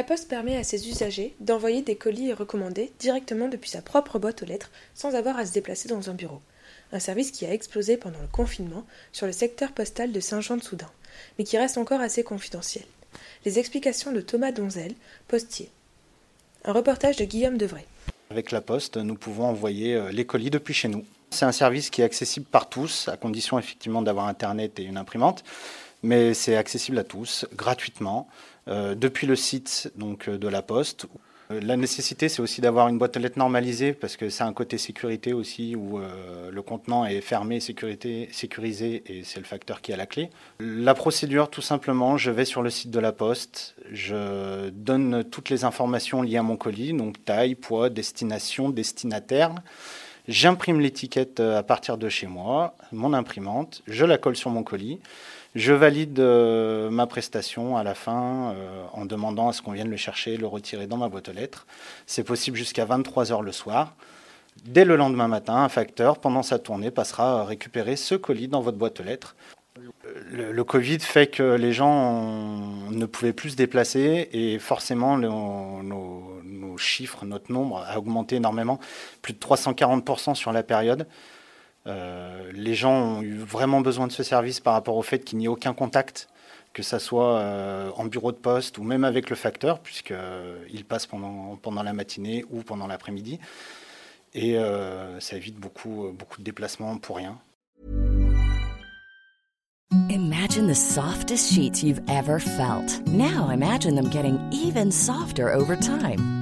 La Poste permet à ses usagers d'envoyer des colis recommandés directement depuis sa propre boîte aux lettres sans avoir à se déplacer dans un bureau. Un service qui a explosé pendant le confinement sur le secteur postal de Saint-Jean-de-Soudan, mais qui reste encore assez confidentiel. Les explications de Thomas Donzel, postier. Un reportage de Guillaume Devray. Avec la Poste, nous pouvons envoyer euh, les colis depuis chez nous. C'est un service qui est accessible par tous, à condition effectivement d'avoir Internet et une imprimante, mais c'est accessible à tous, gratuitement, euh, depuis le site donc, euh, de la Poste. Euh, La nécessité, c'est aussi d'avoir une boîte aux lettres normalisée, parce que c'est un côté sécurité aussi, où le contenant est fermé, sécurité, sécurisé, et c'est le facteur qui a la clé. La procédure, tout simplement, je vais sur le site de la Poste, je donne toutes les informations liées à mon colis, donc taille, poids, destination, destinataire. J'imprime l'étiquette euh, à partir de chez moi, mon imprimante, je la colle sur mon colis. Je valide euh, ma prestation à la fin euh, en demandant à ce qu'on vienne le chercher, le retirer dans ma boîte aux lettres. C'est possible jusqu'à 23h le soir. Dès le lendemain matin, un facteur, pendant sa tournée, passera à récupérer ce colis dans votre boîte aux lettres. Le, Covid fait que les gens ne pouvaient plus se déplacer et forcément nos chiffres, notre nombre a augmenté énormément, plus de 340% sur la période. Euh, les gens ont eu vraiment besoin de ce service par rapport au fait qu'il n'y ait aucun contact, que ça soit euh, en bureau de poste ou même avec le facteur, puisqu'il passe pendant, la matinée ou pendant l'après-midi. Et euh, ça évite beaucoup, beaucoup de déplacements pour rien. Imagine the softest sheets you've ever felt. Now imagine them getting even softer over time.